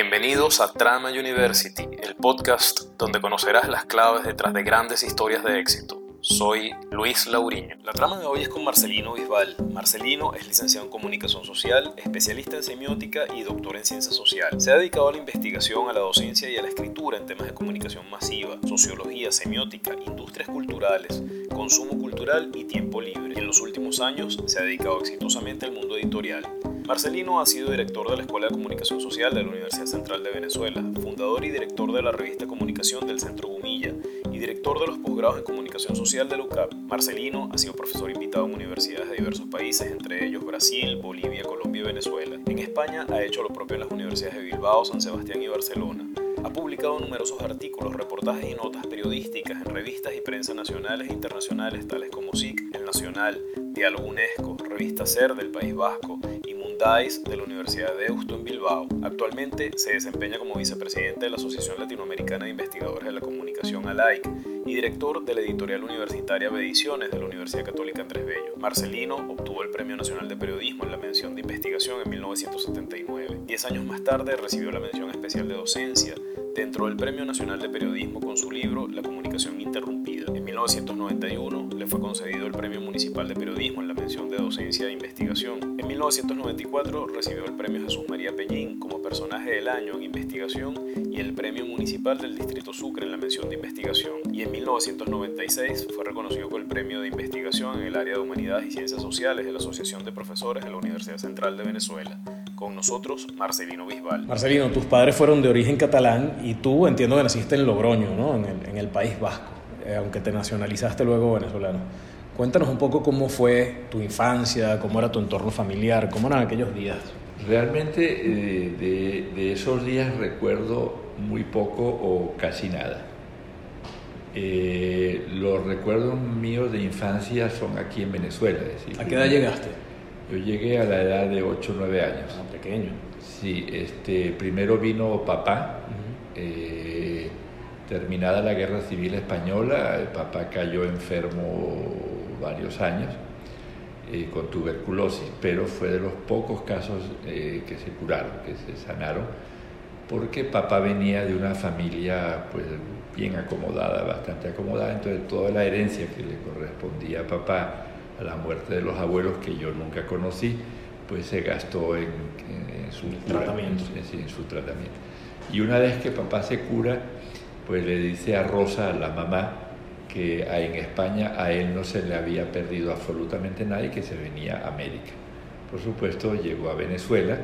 Bienvenidos a Trama University, el podcast donde conocerás las claves detrás de grandes historias de éxito. Soy Luis Lauriño. La trama de hoy es con Marcelino Bisbal. Marcelino es licenciado en Comunicación Social, especialista en semiótica y doctor en Ciencia Social. Se ha dedicado a la investigación, a la docencia y a la escritura en temas de comunicación masiva, sociología, semiótica, industrias culturales, consumo cultural y tiempo libre. En los últimos años se ha dedicado exitosamente al mundo editorial. Marcelino ha sido director de la Escuela de Comunicación Social de la Universidad Central de Venezuela, fundador y director de la revista Comunicación del Centro Gumilla director de los posgrados en Comunicación Social de la UCAP. Marcelino ha sido profesor invitado en universidades de diversos países, entre ellos Brasil, Bolivia, Colombia y Venezuela. En España ha hecho lo propio en las universidades de Bilbao, San Sebastián y Barcelona. Ha publicado numerosos artículos, reportajes y notas periodísticas en revistas y prensa nacionales e internacionales tales como SIC, El Nacional, Diálogo UNESCO, Revista SER del País Vasco y De la Universidad de Deusto en Bilbao. Actualmente se desempeña como vicepresidente de la Asociación Latinoamericana de Investigadores de la Comunicación ALAIC y director de la editorial universitaria Ediciones de la Universidad Católica Andrés Bello. Marcelino obtuvo el Premio Nacional de Periodismo en la mención de investigación en 1979. Diez años más tarde recibió la mención especial de docencia dentro del Premio Nacional de Periodismo con su libro La comunicación interrumpida. En 1991 le fue concedido el Premio Municipal de Periodismo en la mención de docencia e investigación. En 1994 recibió el Premio Jesús María Peñín como personaje del año en investigación y el Premio Municipal del Distrito Sucre en la mención de investigación. Y en 1996 fue reconocido con el Premio de Investigación en el área de Humanidades y Ciencias Sociales de la Asociación de Profesores de la Universidad Central de Venezuela. Con nosotros, Marcelino Bisbal. Marcelino, tus padres fueron de origen catalán y tú entiendo que naciste en Logroño, ¿no? en, el, en el País Vasco, eh, aunque te nacionalizaste luego venezolano. Cuéntanos un poco cómo fue tu infancia, cómo era tu entorno familiar, cómo eran aquellos días. Realmente eh, de, de, esos días recuerdo muy poco o casi nada. Eh, los recuerdos míos de infancia son aquí en Venezuela. Es decir, ¿A qué edad llegaste? Yo llegué a la edad de 8 o 9 años. Ah, pequeño. Sí, este, primero vino papá. eh, terminada la guerra civil española, el papá cayó enfermo varios años eh, con tuberculosis, pero fue de los pocos casos eh, que se curaron, que se sanaron, porque papá venía de una familia pues, bien acomodada, bastante acomodada, entonces toda la herencia que le correspondía a papá a la muerte de los abuelos que yo nunca conocí, pues se gastó en, en, en su tratamiento. En, en, su tratamiento. Y una vez que papá se cura, pues le dice a Rosa, la mamá, que en España a él no se le había perdido absolutamente nada y que se venía a América. Por supuesto, llegó a Venezuela.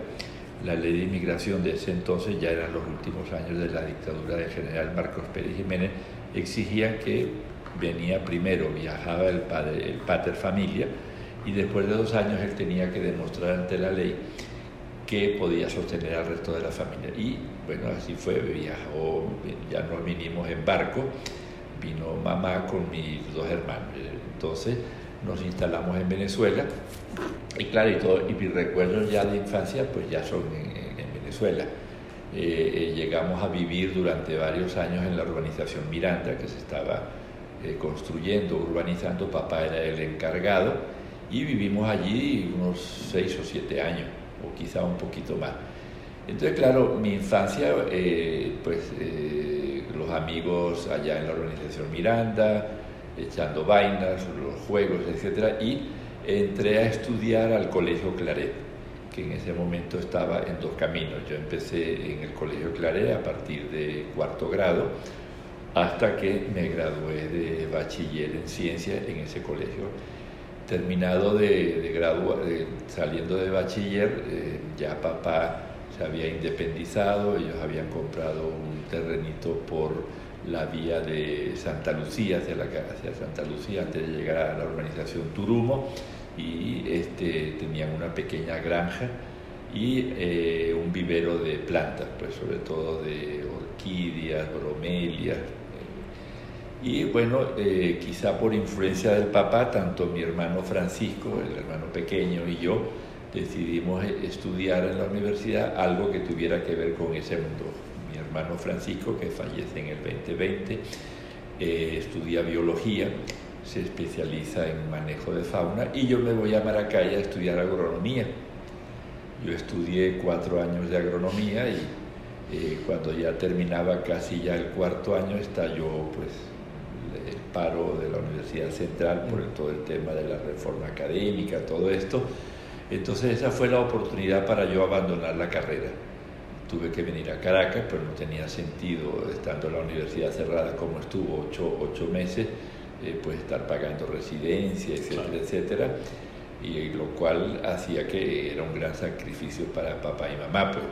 La ley de inmigración de ese entonces, ya eran los últimos años de la dictadura del general Marcos Pérez Jiménez, exigía que venía primero, viajaba el, padre, el pater familia, y después de dos años él tenía que demostrar ante la ley que podía sostener al resto de la familia. Y bueno, así fue, viajó, ya nos vinimos en barco, vino mamá con mis dos hermanos. Entonces nos instalamos en Venezuela y claro, y, todo, y mis recuerdos ya de infancia pues ya son en, en Venezuela. Eh, eh, llegamos a vivir durante varios años en la urbanización Miranda, que se estaba eh, construyendo, urbanizando, papá era el encargado, y vivimos allí unos seis o siete años, o quizá un poquito más. Entonces, claro, mi infancia, eh, pues eh, los amigos allá en la organización Miranda, echando vainas, los juegos, etc. Y entré a estudiar al Colegio Claret, que en ese momento estaba en dos caminos. Yo empecé en el Colegio Claret a partir de cuarto grado, hasta que me gradué de bachiller en ciencia en ese colegio. Terminado de, de gradua, saliendo de bachiller, eh, ya papá se había independizado, ellos habían comprado un terrenito por la vía de Santa Lucía, hacia, la, hacia Santa Lucía, antes de llegar a la urbanización Turumo, y este, tenían una pequeña granja y eh, un vivero de plantas, pues sobre todo de orquídeas, bromelias. Y bueno, eh, quizá por influencia del papá, tanto mi hermano Francisco, el hermano pequeño, y yo, decidimos estudiar en la universidad algo que tuviera que ver con ese mundo. Mi hermano Francisco, que fallece en el 2020, eh, estudia biología, se especializa en manejo de fauna y yo me voy a Maracay a estudiar agronomía. Yo estudié cuatro años de agronomía y Eh, cuando ya terminaba casi ya el cuarto año estalló pues paro de la Universidad Central por todo el tema de la reforma académica, todo esto. Entonces esa fue la oportunidad para yo abandonar la carrera. Tuve que venir a Caracas, pero no tenía sentido, estando la universidad cerrada como estuvo ocho, ocho meses, eh, pues estar pagando residencia, etcétera, etcétera. Y lo cual hacía que era un gran sacrificio para papá y mamá. Pues.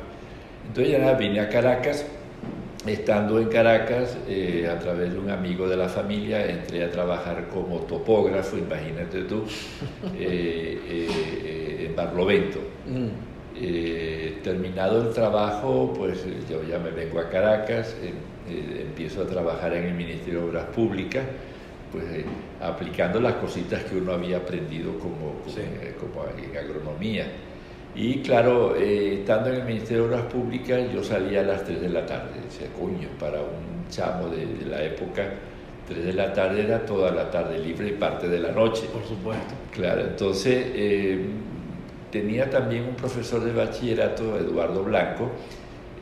Entonces ya vine a Caracas, estando en Caracas, eh, a través de un amigo de la familia, entré a trabajar como topógrafo, imagínate tú, eh, eh, en Barlovento. Mm. terminado el trabajo, pues yo ya me vengo a Caracas, empiezo a trabajar en el Ministerio de Obras Públicas, pues aplicando las cositas que uno había aprendido como, como en agronomía. Y claro, eh, estando en el Ministerio de Obras Públicas, yo salía a las 3 de la tarde. Decía, coño, para un chamo de, la época, 3 de la tarde era toda la tarde libre y parte de la noche. Por supuesto. Claro, entonces eh, tenía también un profesor de bachillerato, Eduardo Blanco,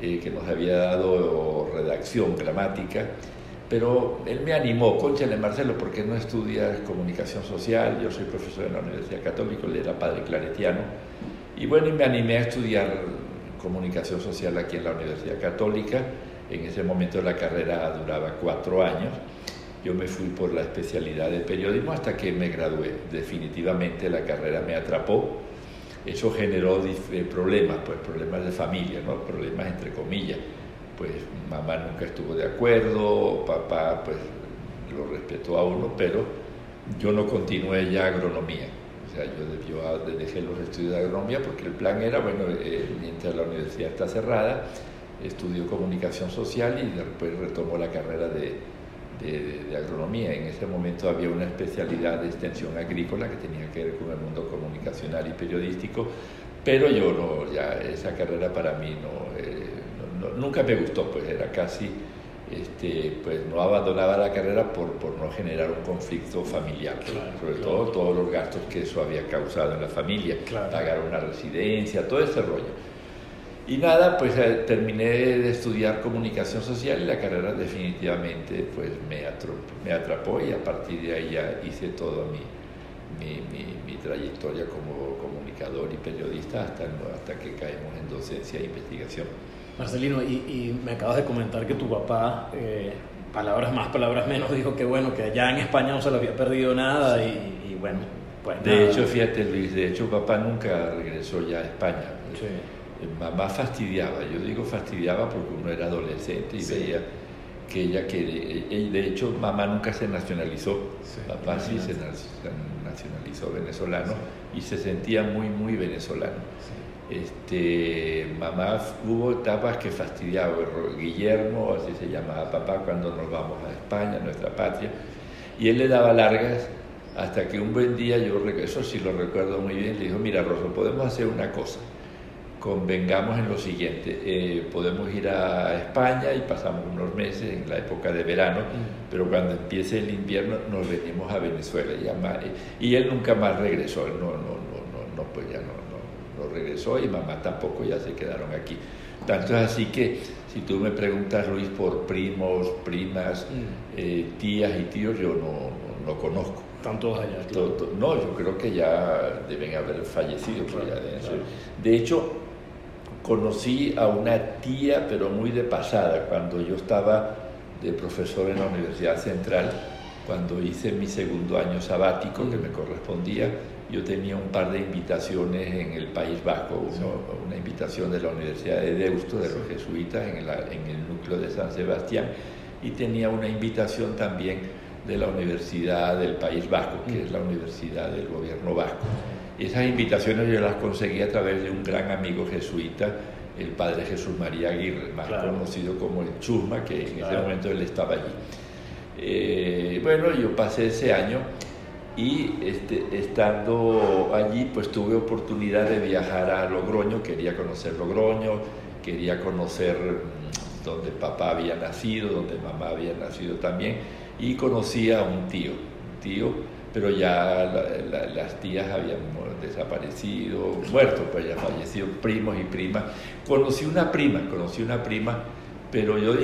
eh, que nos había dado redacción, gramática, pero él me animó, conchale Marcelo, ¿por qué no estudias comunicación social? Yo soy profesor en la Universidad Católica, él era padre claretiano y bueno, me animé a estudiar comunicación social aquí en la Universidad Católica. En ese momento la carrera duraba cuatro años. Yo me fui por la especialidad de periodismo hasta que me gradué. Definitivamente la carrera me atrapó. Eso generó eh, problemas, pues problemas de familia, ¿no? problemas entre comillas. Pues mamá nunca estuvo de acuerdo, papá pues lo respetó a uno, pero yo no continué ya agronomía sea, yo, dejé los estudios de agronomía porque el plan era, bueno, eh, mientras la universidad está cerrada, estudio comunicación social y después retomo la carrera de, de, agronomía. En ese momento había una especialidad de extensión agrícola que tenía que ver con el mundo comunicacional y periodístico, pero yo no, ya esa carrera para mí no, eh, nunca me gustó, pues era casi este, pues no abandonaba la carrera por, por no generar un conflicto familiar, sobre todo todos los gastos que eso había causado en la familia, pagar una residencia, todo ese rollo. Y nada, pues eh, terminé de estudiar comunicación social y la carrera definitivamente pues me atrapó, me atrapó y a partir de ahí ya hice toda mi, mi, mi, trayectoria como comunicador y periodista hasta, hasta que caemos en docencia e investigación. Marcelino, y, me acabas de comentar que tu papá, eh, palabras más, palabras menos, dijo que bueno, que allá en España no se le había perdido nada y, bueno, pues De hecho, fíjate Luis, de hecho papá nunca regresó ya a España. Sí. Eh, mamá fastidiaba, yo digo fastidiaba porque uno era adolescente y veía que ella que de hecho mamá nunca se nacionalizó, papá sí se nacionalizó venezolano y se sentía muy muy venezolano. Este, mamá hubo etapas que fastidiaba, Guillermo, así se llamaba papá, cuando nos vamos a España, nuestra patria, y él le daba largas hasta que un buen día, yo eso sí lo recuerdo muy bien, le dijo, mira Rosa, podemos hacer una cosa, convengamos en lo siguiente, eh, podemos ir a España y pasamos unos meses en la época de verano, mm. pero cuando empiece el invierno nos venimos a Venezuela. Y, y él nunca más regresó, no, no, no, no, pues ya no regresó y mamá tampoco, ya se quedaron aquí. Tanto es así que si tú me preguntas, Luis, por primos, primas, mm. eh, tías y tíos, yo no, no, conozco. ¿Están todos allá? no, yo creo que ya deben haber fallecido. de, hecho, conocí a una tía, pero muy de pasada, cuando yo estaba de profesor en la Universidad Central, cuando hice mi segundo año sabático que mm. me correspondía yo tenía un par de invitaciones en el País Vasco, una invitación de la Universidad de Deusto, de los jesuitas, en, el núcleo de San Sebastián, y tenía una invitación también de la Universidad del País Vasco, que es la Universidad del Gobierno Vasco. Esas invitaciones yo las conseguí a través de un gran amigo jesuita, el padre Jesús María Aguirre, más conocido como el Chusma, que en ese momento él estaba allí. Eh, bueno, yo pasé ese año y este, estando allí pues tuve oportunidad de viajar a Logroño, quería conocer Logroño, quería conocer mm, donde papá había nacido, donde mamá había nacido también y conocí a un tío, un tío pero ya las tías habían desaparecido, muerto, pues ya fallecido, primos y primas. Conocí una prima, conocí una prima, pero yo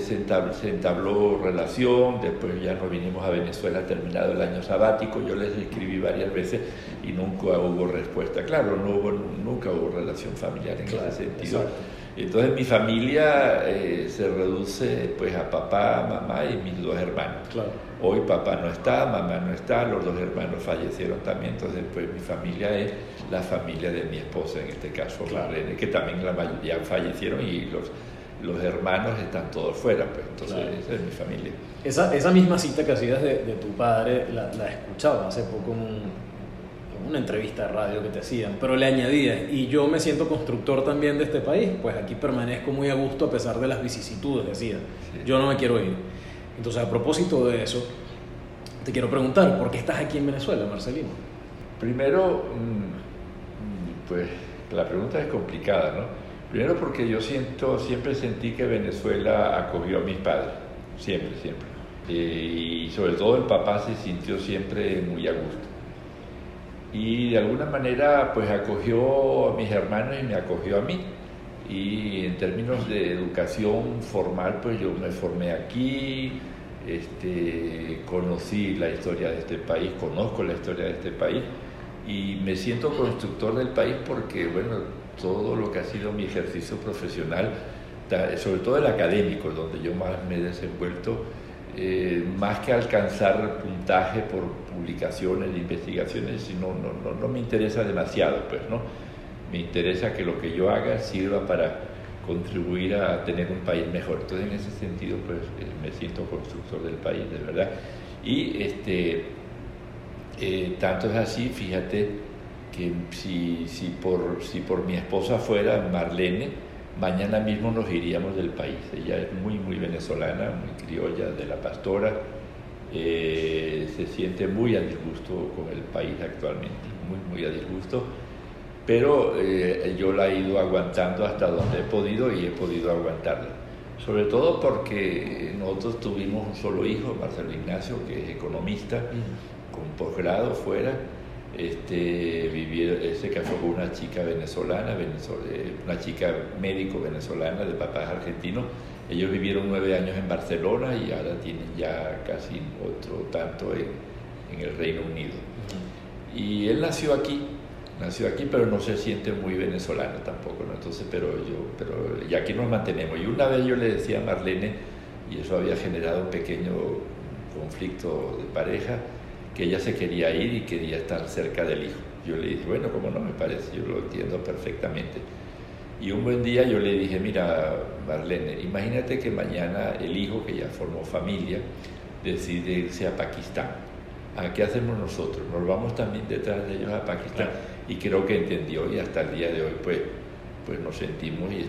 se entabló, relación, después ya nos vinimos a Venezuela terminado el año sabático, yo les escribí varias veces y nunca hubo respuesta. Claro, no hubo, nunca hubo relación familiar en ese sentido. Entonces mi familia eh, se reduce pues a papá, mamá y mis dos hermanos. Hoy papá no está, mamá no está, los dos hermanos fallecieron también, entonces pues mi familia es la familia de mi esposa, en este caso que también la mayoría fallecieron y los, los hermanos están todos fuera, pues entonces esa es mi familia. Esa, esa misma cita que hacías de, de tu padre la, la escuchaba hace poco en una entrevista de radio que te hacían, pero le añadías, y yo me siento constructor también de este país, pues aquí permanezco muy a gusto a pesar de las vicisitudes, decía, yo no me quiero ir. Entonces, a propósito de eso, te quiero preguntar, ¿por qué estás aquí en Venezuela, Marcelino? Primero, mm, pues la pregunta es complicada, ¿no? Primero porque yo siento, siempre sentí que Venezuela acogió a mis padres, siempre, siempre. Eh, y sobre todo el papá se sintió siempre muy a gusto y de alguna manera pues acogió a mis hermanos y me acogió a mí. Y en términos de educación formal pues yo me formé aquí, este, conocí la historia de este país, conozco la historia de este país y me siento constructor del país porque bueno, todo lo que ha sido mi ejercicio profesional, sobre todo el académico, donde yo más me he desenvuelto, eh, más que alcanzar puntaje por publicaciones, investigaciones, sino no, no, no, me interesa demasiado, pues, ¿no? Me interesa que lo que yo haga sirva para contribuir a tener un país mejor. Entonces, en ese sentido, pues, eh, me siento constructor del país, de verdad. Y este, eh, tanto es así, fíjate, que si, si, por, si por mi esposa fuera Marlene, mañana mismo nos iríamos del país. Ella es muy, muy venezolana, muy criolla, de la pastora, eh, se siente muy a disgusto con el país actualmente, muy, muy a disgusto, pero eh, yo la he ido aguantando hasta donde he podido y he podido aguantarla. Sobre todo porque nosotros tuvimos un solo hijo, Marcelo Ignacio, que es economista, con posgrado fuera, este, vivir, se casó con una chica venezolana, una chica médico venezolana de papás argentinos. Ellos vivieron nueve años en Barcelona y ahora tienen ya casi otro tanto en, el Reino Unido. Y él nació aquí, nació aquí, pero no se siente muy venezolano tampoco, ¿no? Entonces, pero yo, pero ya aquí nos mantenemos. Y una vez yo le decía a Marlene, y eso había generado un pequeño conflicto de pareja, que ella se quería ir y quería estar cerca del hijo. Yo le dije, bueno, como no me parece, yo lo entiendo perfectamente. Y un buen día yo le dije, mira, Marlene, imagínate que mañana el hijo, que ya formó familia, decide irse a Pakistán. ¿A qué hacemos nosotros? Nos vamos también detrás de ellos a Pakistán. Y creo que entendió y hasta el día de hoy pues, pues nos sentimos y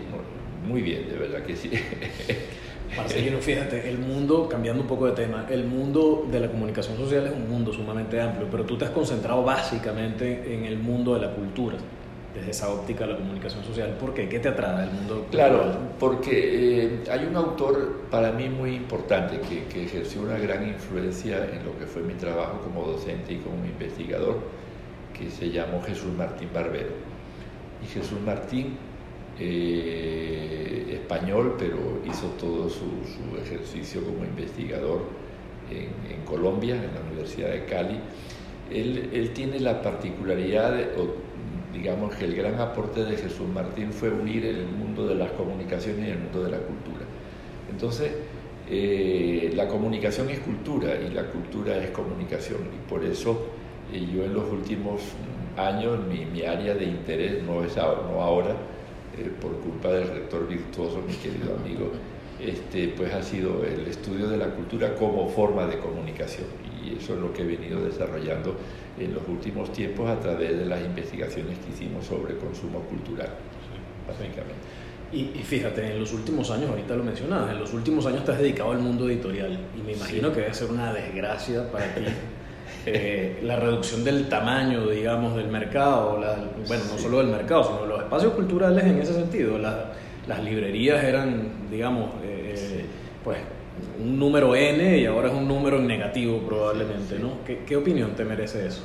muy bien, de verdad que sí. Marcelino, fíjate, el mundo, cambiando un poco de tema, el mundo de la comunicación social es un mundo sumamente amplio, pero tú te has concentrado básicamente en el mundo de la cultura, desde esa óptica de la comunicación social. ¿Por qué? ¿Qué te atrae el mundo Claro, porque eh, hay un autor para mí muy importante que, que ejerció una gran influencia en lo que fue mi trabajo como docente y como investigador, que se llamó Jesús Martín Barbero. Y Jesús Martín eh, español, pero hizo todo su, ejercicio como investigador en, Colombia, en la Universidad de Cali. Él, tiene la particularidad, digamos que el gran aporte de Jesús Martín fue unir el mundo de las comunicaciones y el mundo de la cultura. Entonces, eh, la comunicación es cultura y la cultura es comunicación y por eso eh, yo en los últimos años mi, mi área de interés no es ahora, no ahora eh, por culpa del rector virtuoso, mi querido amigo, este, pues ha sido el estudio de la cultura como forma de comunicación. Y eso es lo que he venido desarrollando en los últimos tiempos a través de las investigaciones que hicimos sobre consumo cultural, básicamente. Y, fíjate, en los últimos años, ahorita lo mencionabas, en los últimos años te has dedicado al mundo editorial y me imagino que debe ser una desgracia para ti Eh, la reducción del tamaño, digamos, del mercado, bueno, no solo del mercado, sino los espacios culturales en ese sentido. las librerías eran, digamos, eh, pues un número N y ahora es un número en negativo probablemente, ¿no? ¿Qué, ¿Qué, opinión te merece eso?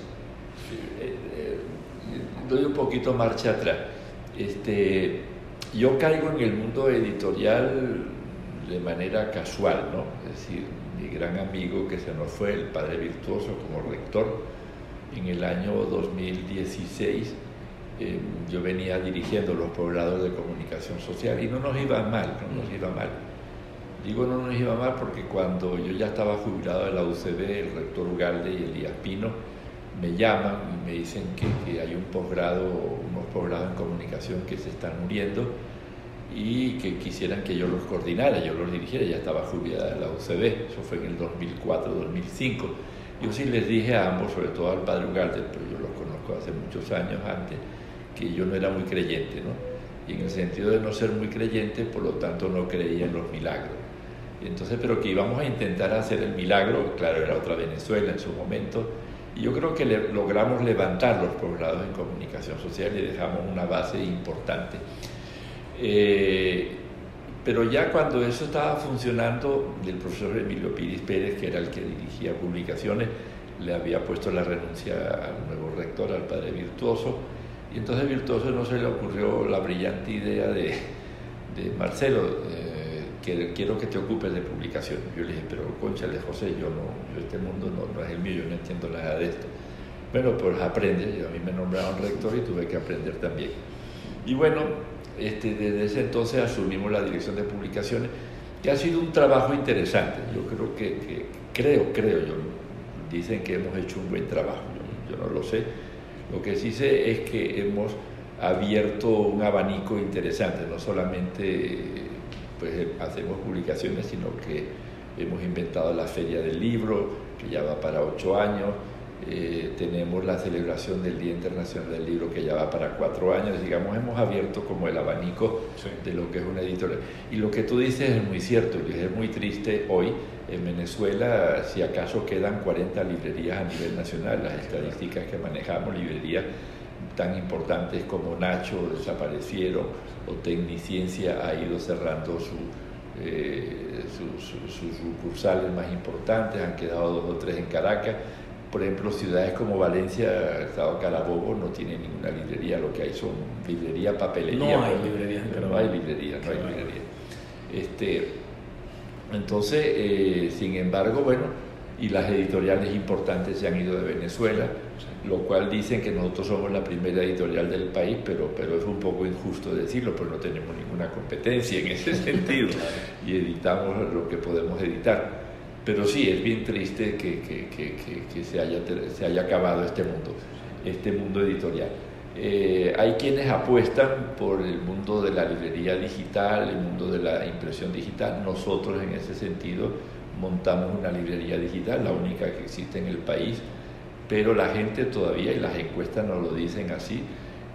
Eh, doy un poquito marcha atrás. Este, yo caigo en el mundo editorial de manera casual, ¿no? Es decir, mi gran amigo que se nos fue, el padre virtuoso como rector, en el año 2016 eh, yo venía dirigiendo los poblados de comunicación social y no nos iba mal, no nos iba mal. Digo no nos iba mal porque cuando yo ya estaba jubilado de la UCB, el rector Ugalde y Elías Pino me llaman y me dicen que, que hay un posgrado, unos posgrados en comunicación que se están muriendo y que quisieran que yo los coordinara, yo los dirigiera, ya estaba jubilada la UCB, eso fue en el 2004-2005. Yo sí les dije a ambos, sobre todo al padre Ugalde, pero yo los conozco hace muchos años antes, que yo no era muy creyente, ¿no? Y en el sentido de no ser muy creyente, por lo tanto no creía en los milagros. Entonces, pero que íbamos a intentar hacer el milagro, claro, era otra Venezuela en su momento, y yo creo que logramos levantar los posgrados en comunicación social y dejamos una base importante. Eh, pero ya cuando eso estaba funcionando, el profesor Emilio Piris Pérez, que era el que dirigía publicaciones, le había puesto la renuncia al nuevo rector, al padre Virtuoso, y entonces Virtuoso no se le ocurrió la brillante idea de, de Marcelo, eh, que quiero que te ocupes de publicación. Yo le dije, pero conchale José, yo no, este mundo no, no, es el mío, yo no entiendo nada de esto. Bueno, pues aprende, a mí me nombraron rector y tuve que aprender también. Y bueno, este, desde ese entonces asumimos la dirección de publicaciones, que ha sido un trabajo interesante. Yo creo que, creo, creo yo, dicen que hemos hecho un buen trabajo, yo, no lo sé. Lo que sí sé es que hemos abierto un abanico interesante, no solamente pues, hacemos publicaciones, sino que hemos inventado la Feria del Libro, que ya va para ocho años, eh, tenemos la celebración del Día Internacional del Libro que ya va para cuatro años, digamos, hemos abierto como el abanico de lo que es una editorial. Y lo que tú dices es muy cierto, y es muy triste hoy en Venezuela, si acaso quedan 40 librerías a nivel nacional, las estadísticas que manejamos, librerías tan importantes como Nacho desaparecieron o Tecniciencia ha ido cerrando su, eh, sus sucursales más importantes, han quedado dos o tres en Caracas por ejemplo, ciudades como Valencia, estado Carabobo, no tiene ninguna librería, lo que hay son librería, papelería. No hay librería, no hay librería, no hay librería. Este, entonces, eh, sin embargo, bueno, y las editoriales importantes se han ido de Venezuela, lo cual dicen que nosotros somos la primera editorial del país, pero, pero es un poco injusto decirlo, pues no tenemos ninguna competencia en ese sentido y editamos lo que podemos editar. Pero sí, es bien triste que, que, que, se, haya, se, haya, acabado este mundo, este mundo editorial. Eh, hay quienes apuestan por el mundo de la librería digital, el mundo de la impresión digital. Nosotros en ese sentido montamos una librería digital, la única que existe en el país, pero la gente todavía, y las encuestas nos lo dicen así,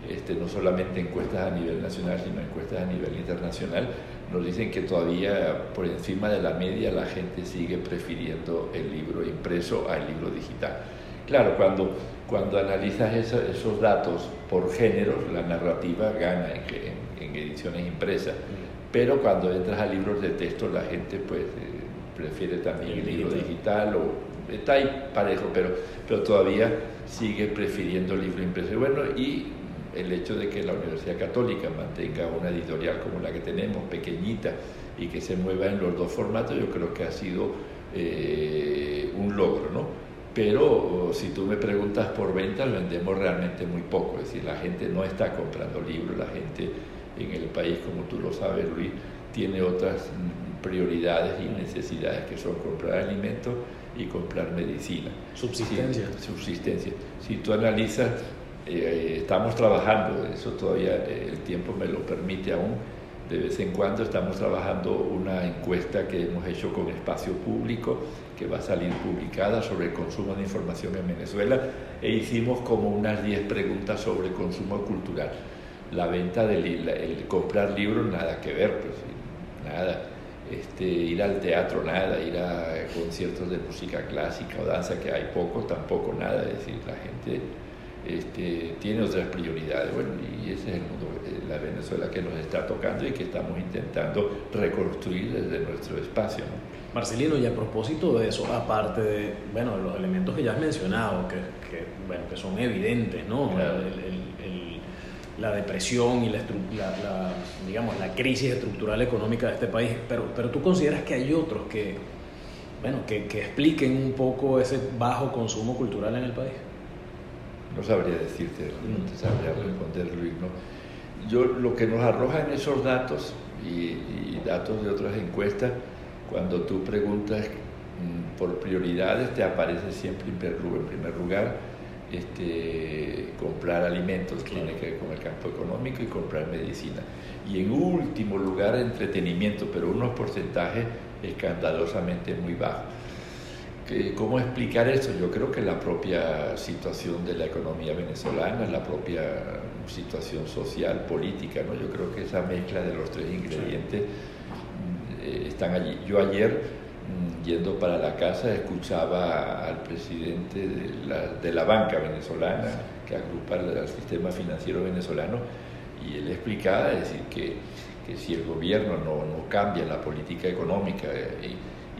este, no solamente encuestas a nivel nacional, sino encuestas a nivel internacional, nos dicen que todavía por encima de la media la gente sigue prefiriendo el libro impreso al libro digital. Claro, cuando, cuando analizas esos datos por género, la narrativa gana en, ediciones impresas, mm. pero cuando entras a libros de texto la gente pues eh, prefiere también el, libro digital o está ahí parejo, pero, pero todavía sigue prefiriendo el libro impreso. Bueno, y el hecho de que la Universidad Católica mantenga una editorial como la que tenemos, pequeñita, y que se mueva en los dos formatos, yo creo que ha sido eh, un logro, ¿no? Pero si tú me preguntas por ventas, vendemos realmente muy poco, es decir, la gente no está comprando libros, la gente en el país, como tú lo sabes, Luis, tiene otras prioridades y necesidades que son comprar alimentos y comprar medicina. Subsistencia. subsistencia. Si tú analizas eh, estamos trabajando, eso todavía eh, el tiempo me lo permite aún, de vez en cuando estamos trabajando una encuesta que hemos hecho con espacio público, que va a salir publicada sobre el consumo de información en Venezuela, e hicimos como unas 10 preguntas sobre consumo cultural. La venta del el comprar libros, nada que ver, pues, nada. Este, ir al teatro, nada, ir a conciertos de música clásica o danza, que hay poco, tampoco nada, es decir, la gente este, tiene otras prioridades. Bueno, y ese es el mundo, eh, la Venezuela que nos está tocando y que estamos intentando reconstruir desde nuestro espacio. Marcelino, y a propósito de eso, aparte de bueno, los elementos que ya has mencionado, que, que, bueno, que son evidentes, ¿no? la depresión y la, la, digamos, la crisis estructural económica de este país, pero, pero tú consideras que hay otros que, bueno, que, que expliquen un poco ese bajo consumo cultural en el país. No sabría decirte, no te sabría responder, Luis. ¿no? Yo, lo que nos arrojan esos datos y, y datos de otras encuestas, cuando tú preguntas mm, por prioridades, te aparece siempre en primer lugar este, comprar alimentos, que tiene que ver con el campo económico, y comprar medicina. Y en último lugar, entretenimiento, pero unos porcentajes escandalosamente muy bajos. ¿Cómo explicar eso? Yo creo que la propia situación de la economía venezolana, la propia situación social, política, ¿no? yo creo que esa mezcla de los tres ingredientes eh, están allí. Yo ayer yendo para la casa escuchaba al presidente de la, de la banca venezolana, que agrupa el sistema financiero venezolano, y él explicaba decir que, que si el gobierno no, no, cambia la política económica y,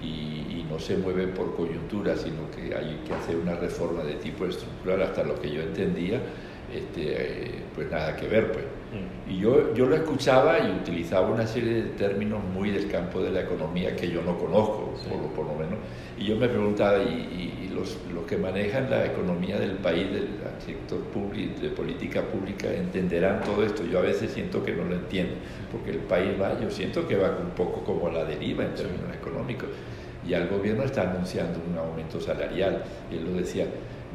y, y, no se mueve por coyuntura, sino que hay que hacer una reforma de tipo estructural, hasta lo que yo entendía, este, pues nada que ver, pues. Mm. Y yo, yo lo escuchaba y utilizaba una serie de términos muy del campo de la economía que yo no conozco, por, lo, por, lo, menos. Y yo me preguntaba, ¿y, y los, los, que manejan la economía del país, del sector público, de política pública, entenderán todo esto? Yo a veces siento que no lo entiendo, porque el país va, yo siento que va un poco como a la deriva en términos económicos. Y el gobierno está anunciando un aumento salarial. Y él lo decía,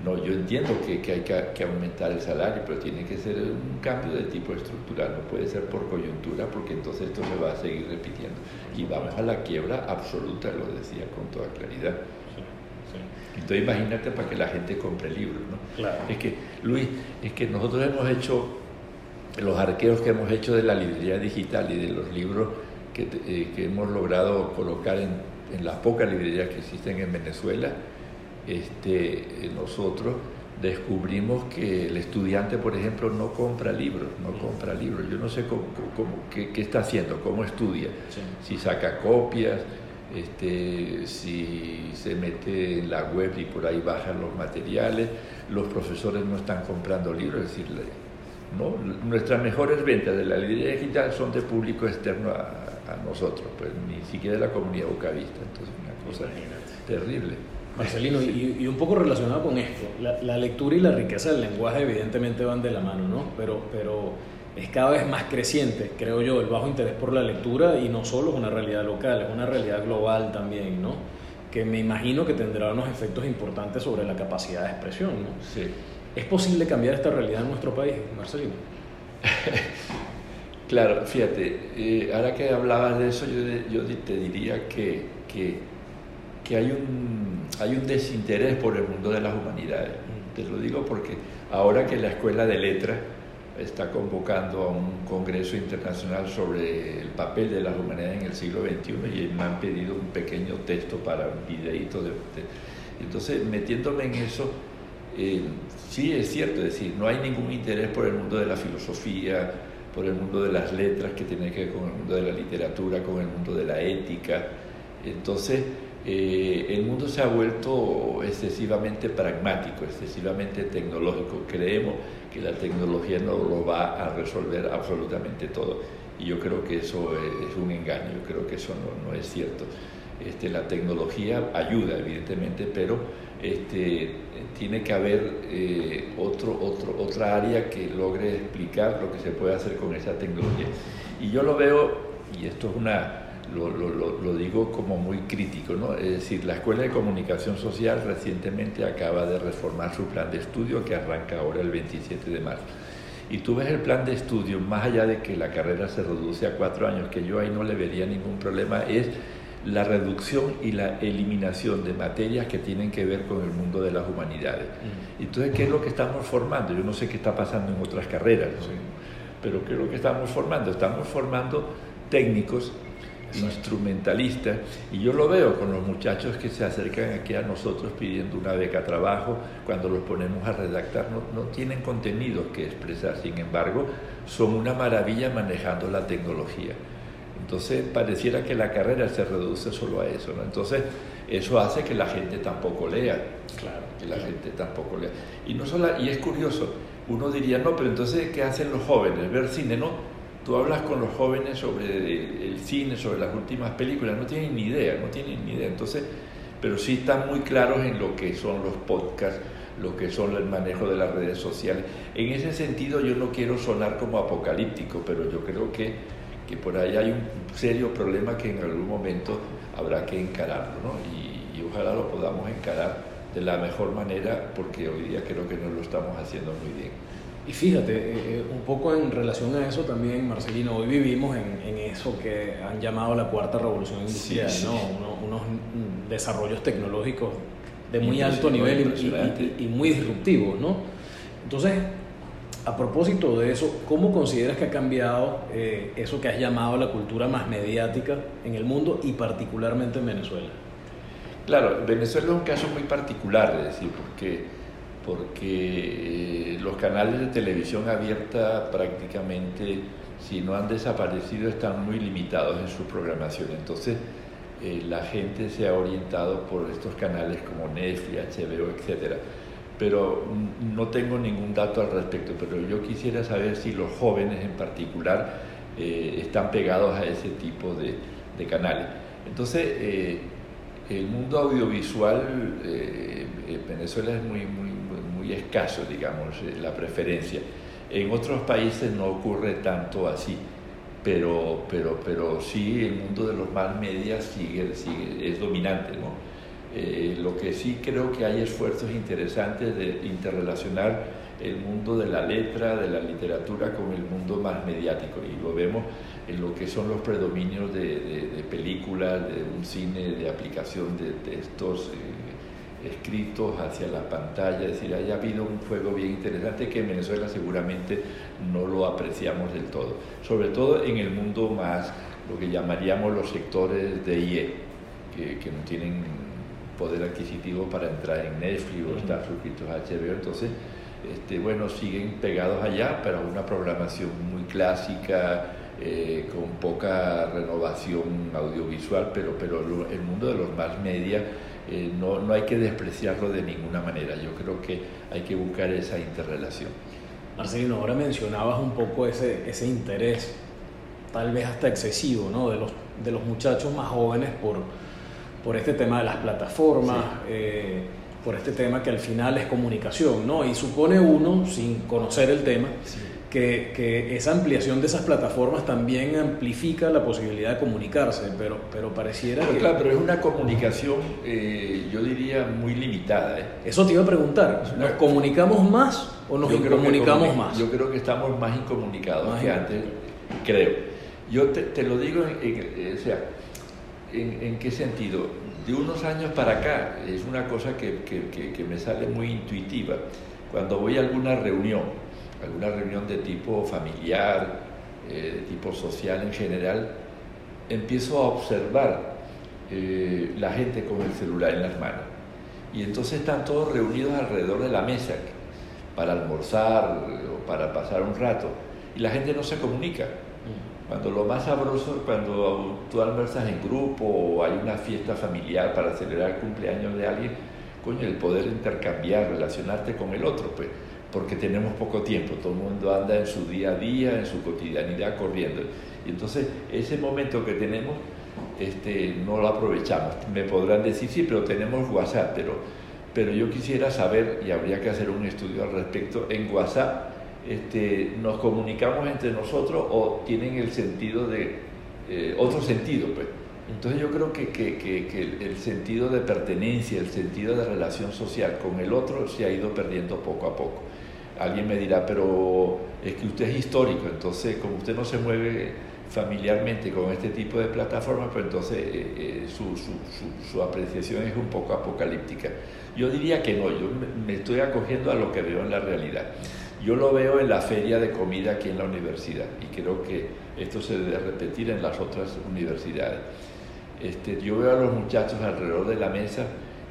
no, yo entiendo que, que hay que, que, aumentar el salario, pero tiene que ser un cambio de tipo estructural, no puede ser por coyuntura, porque entonces esto se va a seguir repitiendo. Y vamos a la quiebra absoluta, lo decía con toda claridad. Entonces imagínate para que la gente compre libros, ¿no? Claro. Es que, Luis, es que nosotros hemos hecho, los arqueos que hemos hecho de la librería digital y de los libros que, eh, que hemos logrado colocar en, en las pocas librerías que existen en Venezuela, este, nosotros descubrimos que el estudiante, por ejemplo, no compra libros, no compra libros. Yo no sé cómo, cómo qué, qué, está haciendo, cómo estudia, sí. si saca copias, este, si se mete en la web y por ahí bajan los materiales. Los profesores no están comprando libros, es decir, ¿no? nuestras mejores ventas de la librería digital son de público externo a, a nosotros, pues ni siquiera de la comunidad bucavista. Entonces, una cosa terrible. Marcelino, y, y, un poco relacionado con esto, la, la, lectura y la riqueza del lenguaje evidentemente van de la mano, ¿no? Pero, pero es cada vez más creciente, creo yo, el bajo interés por la lectura y no solo es una realidad local, es una realidad global también, ¿no? Que me imagino que tendrá unos efectos importantes sobre la capacidad de expresión, ¿no? Sí. ¿Es posible cambiar esta realidad en nuestro país, Marcelino? claro, fíjate, eh, ahora que hablabas de eso, yo, yo te diría que, que que hay un, hay un desinterés por el mundo de las humanidades. Te lo digo porque ahora que la Escuela de Letras está convocando a un congreso internacional sobre el papel de las humanidades en el siglo XXI y me han pedido un pequeño texto para un videito. De, de, entonces, metiéndome en eso, eh, sí es cierto, es decir, no hay ningún interés por el mundo de la filosofía, por el mundo de las letras que tiene que ver con el mundo de la literatura, con el mundo de la ética. Entonces, eh, el mundo se ha vuelto excesivamente pragmático, excesivamente tecnológico. Creemos que la tecnología no lo va a resolver absolutamente todo. Y yo creo que eso es un engaño, yo creo que eso no, no es cierto. Este, la tecnología ayuda, evidentemente, pero este, tiene que haber eh, otro, otro, otra área que logre explicar lo que se puede hacer con esa tecnología. Y yo lo veo, y esto es una lo, lo, lo, digo como muy crítico, ¿no? Es decir, la Escuela de Comunicación Social recientemente acaba de reformar su plan de estudio que arranca ahora el 27 de marzo. Y tú ves el plan de estudio, más allá de que la carrera se reduce a cuatro años, que yo ahí no le vería ningún problema, es la reducción y la eliminación de materias que tienen que ver con el mundo de las humanidades. Mm. Entonces, ¿qué es lo que estamos formando? Yo no sé qué está pasando en otras carreras, ¿no? pero ¿qué es lo que estamos formando? Estamos formando técnicos instrumentalista. Y yo lo veo con los muchachos que se acercan aquí a nosotros pidiendo una beca trabajo, cuando los ponemos a redactar, no, no tienen contenido que expresar, sin embargo, son una maravilla manejando la tecnología. Entonces pareciera que la carrera se reduce solo a eso, ¿no? Entonces eso hace que la gente tampoco lea, claro, que la gente tampoco lea. Y no solo, y es curioso, uno diría, no, pero entonces ¿qué hacen los jóvenes? Ver cine, no. Tú hablas con los jóvenes sobre el cine, sobre las últimas películas, no tienen ni idea, no tienen ni idea. Entonces, pero sí están muy claros en lo que son los podcasts, lo que son el manejo de las redes sociales. En ese sentido yo no quiero sonar como apocalíptico, pero yo creo que, que por ahí hay un serio problema que en algún momento habrá que encararlo, ¿no? Y, y ojalá lo podamos encarar de la mejor manera porque hoy día creo que no lo estamos haciendo muy bien. Y fíjate, eh, eh, un poco en relación a eso también, Marcelino, hoy vivimos en, en eso que han llamado la cuarta revolución industrial, ¿no? unos desarrollos tecnológicos de muy alto nivel y, y, muy disruptivos, ¿no? Entonces, a propósito de eso, ¿cómo consideras que ha cambiado eh, eso que has llamado la cultura más mediática en el mundo y particularmente en Venezuela? Claro, Venezuela es un caso muy particular, es decir, porque, porque eh, los canales de televisión abierta prácticamente, si no han desaparecido, están muy limitados en su programación. Entonces, eh, la gente se ha orientado por estos canales como Netflix, HBO, etc. Pero no tengo ningún dato al respecto, pero yo quisiera saber si los jóvenes en particular eh, están pegados a ese tipo de, de canales. Entonces, el mundo audiovisual, eh, en Venezuela es muy, muy, muy escaso, digamos, eh, la preferencia. En otros países no ocurre tanto así, pero, pero, pero sí el mundo de los más medias sigue, sigue, es dominante. ¿no? Eh, lo que sí creo que hay esfuerzos interesantes de interrelacionar el mundo de la letra, de la literatura con el mundo más mediático y lo vemos en lo que son los predominios de, películas, de un cine de aplicación de textos eh, escritos hacia la pantalla, es decir, haya habido un fuego bien interesante que en Venezuela seguramente no lo apreciamos del todo, sobre todo en el mundo más, lo que llamaríamos los sectores de IE, que, que no tienen poder adquisitivo para entrar en Netflix o estar suscritos a HBO, entonces este, bueno, siguen pegados allá, pero una programación muy clásica, eh, con poca renovación audiovisual, pero, pero el mundo de los más media eh, no, no hay que despreciarlo de ninguna manera. Yo creo que hay que buscar esa interrelación. Marcelino, ahora mencionabas un poco ese, ese interés, tal vez hasta excesivo, ¿no? de, los, de los muchachos más jóvenes por, por este tema de las plataformas. Eh, por este tema que al final es comunicación, ¿no? Y supone uno, sin conocer el tema, que, que, esa ampliación de esas plataformas también amplifica la posibilidad de comunicarse, pero, pero pareciera que... Claro, pero es una comunicación, eh, yo diría, muy limitada. ¿eh? Eso te iba a preguntar, ¿nos comunicamos más o nos incomunicamos más? Yo creo que estamos más incomunicados que antes, creo. Yo te, te lo digo, en, o sea, ¿en, ¿en qué sentido? de unos años para acá, es una cosa que, que, que, me sale muy intuitiva. Cuando voy a alguna reunión, alguna reunión de tipo familiar, eh, de tipo social en general, empiezo a observar eh, la gente con el celular en las manos. Y entonces están todos reunidos alrededor de la mesa para almorzar o para pasar un rato. Y la gente no se comunica. Cuando lo más sabroso, cuando tú almuerzas en grupo o hay una fiesta familiar para celebrar el cumpleaños de alguien, coño, el poder intercambiar, relacionarte con el otro, pues, porque tenemos poco tiempo, todo el mundo anda en su día a día, en su cotidianidad corriendo. Y entonces ese momento que tenemos este, no lo aprovechamos. Me podrán decir, sí, pero tenemos WhatsApp, pero, pero yo quisiera saber, y habría que hacer un estudio al respecto, en WhatsApp este, nos comunicamos entre nosotros o tienen el sentido de, eh, otro sentido. Pues. Entonces yo creo que, que, que, el sentido de pertenencia, el sentido de relación social con el otro se ha ido perdiendo poco a poco. Alguien me dirá, pero es que usted es histórico, entonces como usted no se mueve familiarmente con este tipo de plataformas, pues entonces eh, eh, su, su, su, su, apreciación es un poco apocalíptica. Yo diría que no, yo me estoy acogiendo a lo que veo en la realidad. Yo lo veo en la feria de comida aquí en la universidad y creo que esto se debe repetir en las otras universidades. Este, yo veo a los muchachos alrededor de la mesa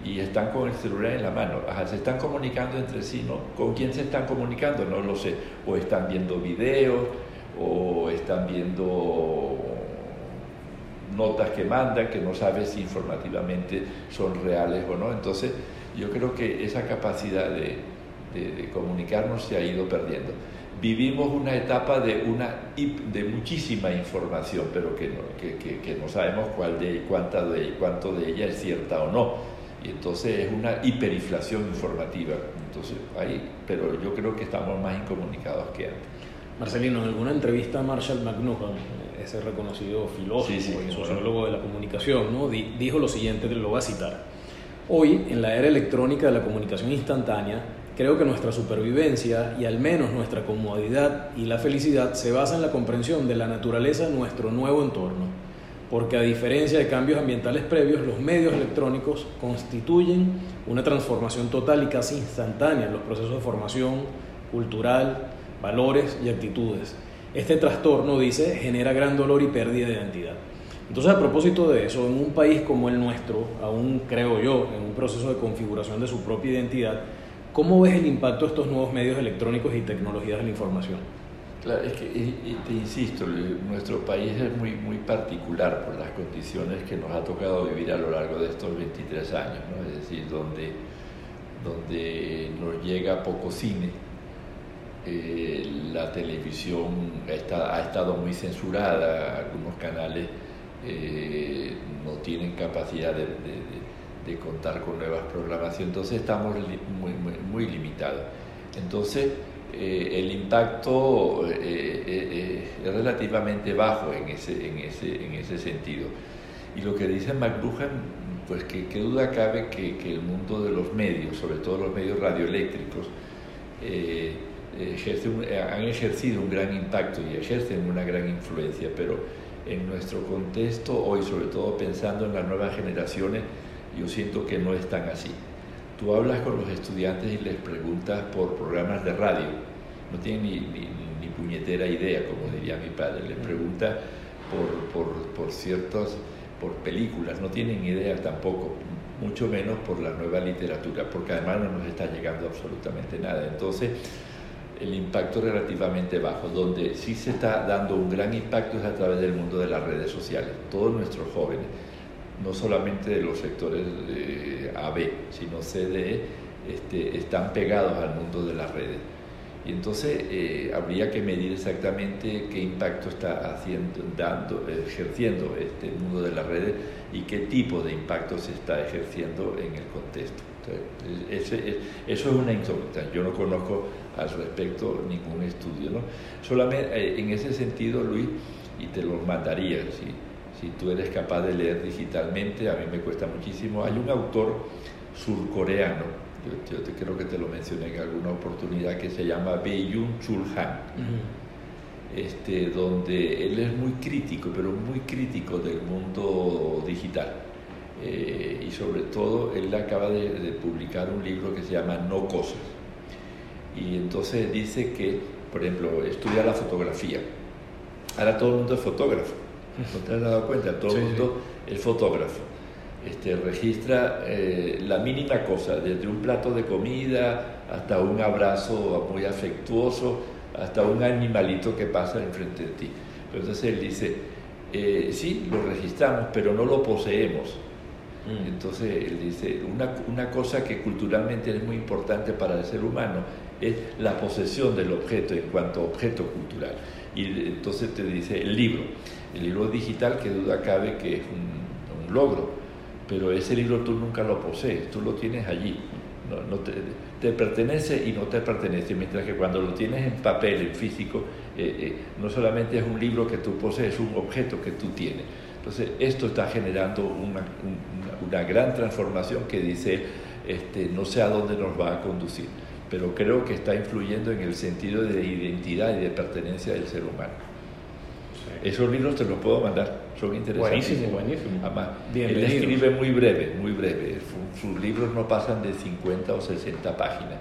y están con el celular en la mano. se están comunicando entre sí, ¿no? ¿Con quién se están comunicando? No lo sé. O están viendo videos, o están viendo notas que mandan, que no sabes si informativamente son reales o no. Entonces, yo creo que esa capacidad de, de, comunicarnos se ha ido perdiendo. Vivimos una etapa de, una, de muchísima información, pero que no, que, que, no sabemos cuál de, cuánta de, cuánto de ella es cierta o no. Y entonces es una hiperinflación informativa. Entonces, ahí, pero yo creo que estamos más incomunicados que antes. Marcelino, en alguna entrevista a Marshall McLuhan, ese reconocido filósofo y sociólogo de la comunicación, ¿no? dijo lo siguiente, lo voy a citar. Hoy, en la era electrónica de la comunicación instantánea, creo que nuestra supervivencia y al menos nuestra comodidad y la felicidad se basa en la comprensión de la naturaleza de nuestro nuevo entorno, porque a diferencia de cambios ambientales previos, los medios electrónicos constituyen una transformación total y casi instantánea en los procesos de formación cultural, valores y actitudes. Este trastorno, dice, genera gran dolor y pérdida de identidad. Entonces, a propósito de eso, en un país como el nuestro, aún creo yo, en un proceso de configuración de su propia identidad, ¿cómo ves el impacto de estos nuevos medios electrónicos y tecnologías de la información? Claro, es que, te insisto, nuestro país es muy, muy particular por las condiciones que nos ha tocado vivir a lo largo de estos 23 años, ¿no? es decir, donde, donde nos llega poco cine, eh, la televisión ha estado muy censurada, algunos canales eh, no tienen capacidad de, contar con nuevas programaciones, entonces estamos muy, muy, limitados. Entonces, eh, el impacto es relativamente bajo en ese, en, ese, en ese sentido. Y lo que dice McLuhan, pues que qué duda cabe que, que, el mundo de los medios, sobre todo los medios radioeléctricos, eh, han ejercido un gran impacto y ejercen una gran influencia, pero en nuestro contexto hoy, sobre todo pensando en las nuevas generaciones, yo siento que no es tan así. Tú hablas con los estudiantes y les preguntas por programas de radio, no tienen ni, ni, puñetera idea, como diría mi padre, les preguntas por, por, por ciertos, por películas, no tienen idea tampoco, mucho menos por la nueva literatura, porque además no nos está llegando absolutamente nada. Entonces, el impacto relativamente bajo. Donde sí se está dando un gran impacto es a través del mundo de las redes sociales. Todos nuestros jóvenes, no solamente de los sectores de A, B, sino C, D, este, están pegados al mundo de las redes. Y entonces eh, habría que medir exactamente qué impacto está haciendo, dando, ejerciendo este mundo de las redes y qué tipo de impacto se está ejerciendo en el contexto. eso es una incógnita. Yo no conozco al respecto ningún estudio. ¿no? Solamente eh, en ese sentido, Luis, y te lo mandaría, si, si tú eres capaz de leer digitalmente, a mí me cuesta muchísimo. Hay un autor surcoreano yo, te, creo que te lo mencioné en alguna oportunidad, que se llama Baeyun Chul Han, este, donde él es muy crítico, pero muy crítico del mundo digital. Eh, y sobre todo, él acaba de, publicar un libro que se llama No Cosas. Y entonces dice que, por ejemplo, estudia la fotografía. Ahora todo el mundo es fotógrafo. ¿No te has dado cuenta? Todo el mundo es fotógrafo este, registra eh, la mínima cosa, desde un plato de comida hasta un abrazo muy afectuoso, hasta un animalito que pasa enfrente de ti. Entonces él dice, eh, sí, lo registramos, pero no lo poseemos. Mm. Entonces él dice, una, una cosa que culturalmente es muy importante para el ser humano es la posesión del objeto en cuanto a objeto cultural. Y entonces te dice el libro, el libro digital que duda cabe que es un, logro, pero ese libro tú nunca lo posees, tú lo tienes allí. No, te, pertenece y no te pertenece, mientras que cuando lo tienes en papel, en físico, eh, eh, no solamente es un libro que tú posees, es un objeto que tú tienes. Entonces, esto está generando una, una, gran transformación que dice, este, no sé a dónde nos va a conducir, pero creo que está influyendo en el sentido de identidad y de pertenencia del ser humano. Esos libros te los puedo mandar, son interesantes. Buenísimo, buenísimo. Además, él escribe muy breve, muy breve. Sus libros no pasan de 50 o 60 páginas.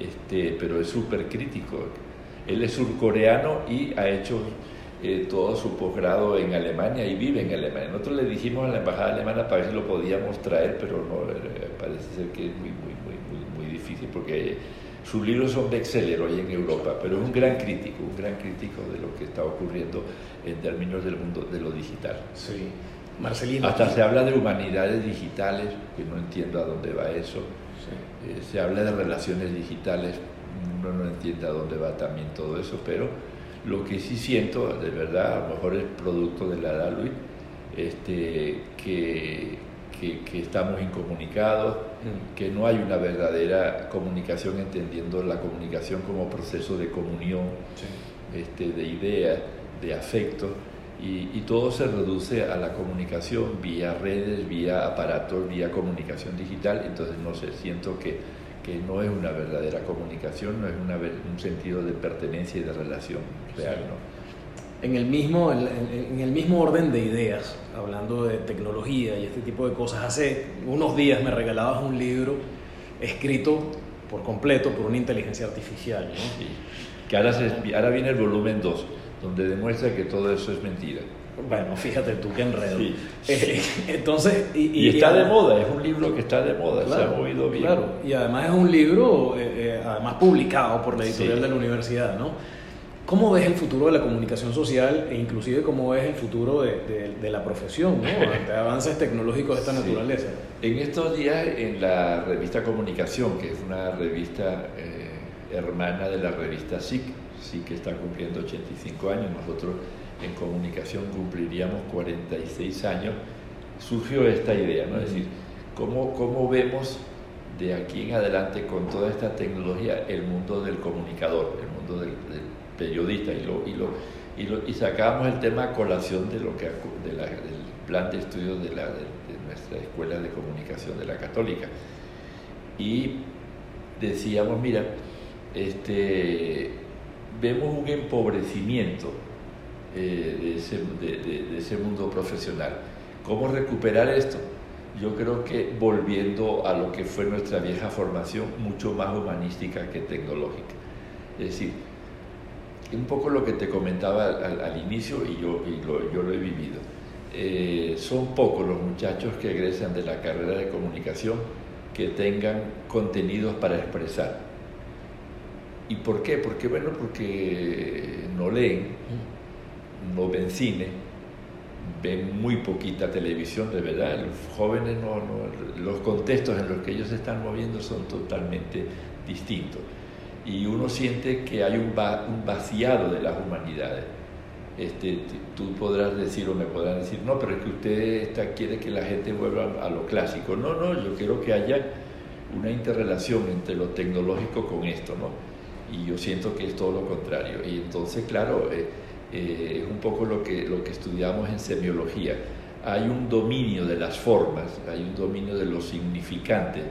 este, pero es súper crítico. Él es surcoreano y ha hecho eh, todo su posgrado en Alemania y vive en Alemania. Nosotros le dijimos a la embajada alemana para ver si lo podíamos traer, pero no, eh, parece ser que es muy, muy, muy, muy, muy difícil porque sus libros son bestseller hoy en Europa, pero es un gran crítico, un gran crítico de lo que está ocurriendo en términos del mundo de lo digital. Sí. Marcelino. Hasta se habla de humanidades digitales, que no entiendo a dónde va eso. Eh, se habla de relaciones digitales, no, no entiende a dónde va también todo eso, pero lo que sí siento, de verdad, a lo mejor es producto de la edad, Luis, este, que, que, estamos incomunicados, mm. que no hay una verdadera comunicación, entendiendo la comunicación como proceso de comunión, este, de ideas, de afecto, y, todo se reduce a la comunicación vía redes, vía aparatos, vía comunicación digital, entonces no sé, siento que, que no es una verdadera comunicación, no es una, un sentido de pertenencia y de relación real. ¿no? En el, mismo, en, el mismo orden de ideas, hablando de tecnología y este tipo de cosas, hace unos días me regalabas un libro escrito por completo por una inteligencia artificial. Que ahora, ahora viene el volumen 2, donde demuestra que todo eso es mentira. Bueno, fíjate tú qué enredo. Eh, entonces, y, está de moda, es un libro que está de moda, se ha movido bien. Claro, y además es un libro, eh, eh, además publicado por la editorial de la universidad, ¿no? ¿Cómo ves el futuro de la comunicación social e inclusive cómo ves el futuro de, de, la profesión, ¿no? ante avances tecnológicos de esta naturaleza? En estos días en la revista Comunicación, que es una revista eh, hermana de la revista SIC, SIC que está cumpliendo 85 años, nosotros en comunicación cumpliríamos 46 años, surgió esta idea, ¿no? Es decir, ¿cómo, cómo vemos de aquí en adelante con toda esta tecnología el mundo del comunicador, el mundo del periodista y, lo, y, lo, y, sacábamos el tema a colación de lo que, de del plan de estudios de, la, de, nuestra escuela de comunicación de la católica. Y decíamos, mira, este, vemos un empobrecimiento eh, de, ese, de, ese, mundo profesional. ¿Cómo recuperar esto? Yo creo que volviendo a lo que fue nuestra vieja formación, mucho más humanística que tecnológica. Es decir, un poco lo que te comentaba al, inicio y yo, lo, yo lo he vivido. Eh, son pocos los muchachos que egresan de la carrera de comunicación que tengan contenidos para expresar. ¿Y por qué? Porque, bueno, porque no leen, no ven cine, ven muy poquita televisión, de verdad. Los jóvenes, no, no, los contextos en los que ellos se están moviendo son totalmente distintos y uno siente que hay un, vaciado de las humanidades. Este, tú podrás decir o me podrán decir, no, pero es que usted está, quiere que la gente vuelva a lo clásico. No, no, yo quiero que haya una interrelación entre lo tecnológico con esto, ¿no? Y yo siento que es todo lo contrario. Y entonces, claro, eh, eh, es un poco lo que, lo que estudiamos en semiología. Hay un dominio de las formas, hay un dominio de lo significante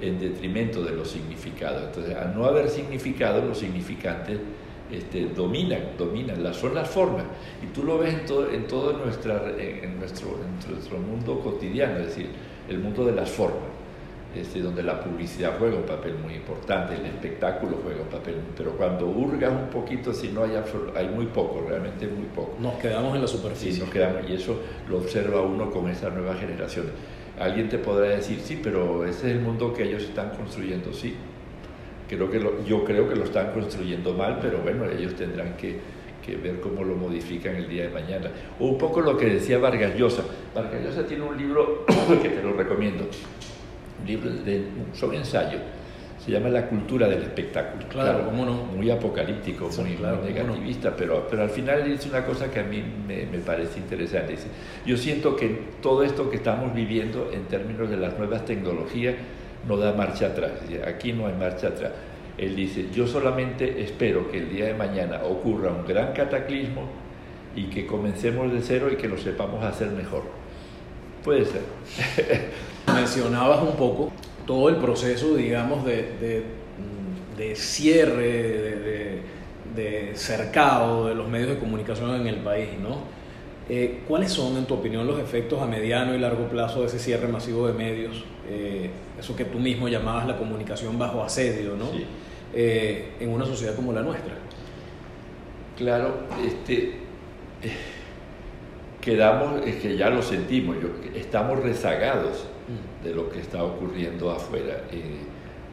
en detrimento de los significados. Entonces, al no haber significado, los significantes este, dominan, dominan, las, son las formas. Y tú lo ves en todo, en todo nuestra, en, nuestro, en nuestro mundo cotidiano, es decir, el mundo de las formas. Este, donde la publicidad juega un papel muy importante, el espectáculo juega un papel, pero cuando hurgas un poquito, si no hay, hay muy poco, realmente muy poco. Nos quedamos en la superficie. Sí, nos quedamos, y eso lo observa uno con estas nuevas generaciones. Alguien te podrá decir, sí, pero ese es el mundo que ellos están construyendo, sí. Creo que yo creo que lo están construyendo mal, pero bueno, ellos tendrán que, ver cómo lo modifican el día de mañana. O un poco lo que decía Vargas Llosa. Vargas Llosa tiene un libro que te lo recomiendo, un libro de, son ensayos se llama La cultura del espectáculo. Claro, cómo no. Muy apocalíptico, muy, negativista, pero, pero al final dice una cosa que a mí me, me, parece interesante. Dice, yo siento que todo esto que estamos viviendo en términos de las nuevas tecnologías no da marcha atrás. Aquí no hay marcha atrás. Él dice, yo solamente espero que el día de mañana ocurra un gran cataclismo y que comencemos de cero y que lo sepamos hacer mejor. Puede ser. Mencionabas un poco todo el proceso, digamos, de, de, cierre, de, cercado de los medios de comunicación en el país, ¿no? Eh, ¿Cuáles son, en tu opinión, los efectos a mediano y largo plazo de ese cierre masivo de medios? Eh, eso que tú mismo llamabas la comunicación bajo asedio, ¿no? eh, en una sociedad como la nuestra. Claro, este, eh, quedamos, es que ya lo sentimos, yo, estamos rezagados. De lo que está ocurriendo afuera, eh,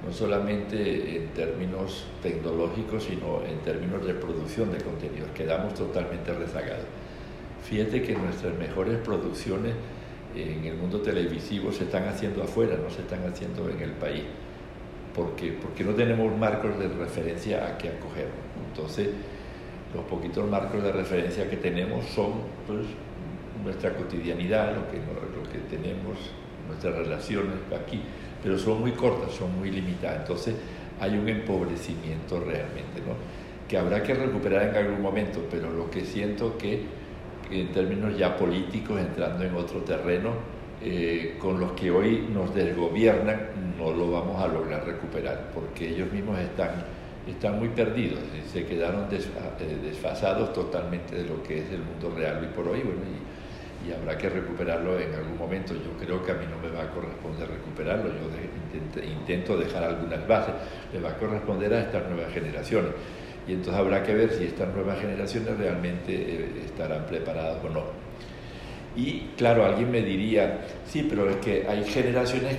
no solamente en términos tecnológicos, sino en términos de producción de contenidos, quedamos totalmente rezagados. Fíjate que nuestras mejores producciones en el mundo televisivo se están haciendo afuera, no se están haciendo en el país, porque, porque no tenemos marcos de referencia a que acoger. Entonces, los poquitos marcos de referencia que tenemos son pues, nuestra cotidianidad, lo que, lo que tenemos, nuestras relaciones aquí, pero son muy cortas, son muy limitadas. Entonces, hay un empobrecimiento realmente, ¿no? que habrá que recuperar en algún momento, pero lo que siento que en términos ya políticos, entrando en otro terreno, eh, con los que hoy nos desgobiernan, no lo vamos a lograr recuperar, porque ellos mismos están, están muy perdidos, se quedaron eh, desfasados totalmente de lo que es el mundo real y por hoy, bueno, habrá que recuperarlo en algún momento. Yo creo que a mí no me va a corresponder recuperarlo, yo intento dejar algunas bases, le va a corresponder a estas nuevas generaciones y entonces habrá que ver si estas nuevas generaciones realmente eh, estarán preparadas o no. Y claro, alguien me diría, sí, pero es que hay generaciones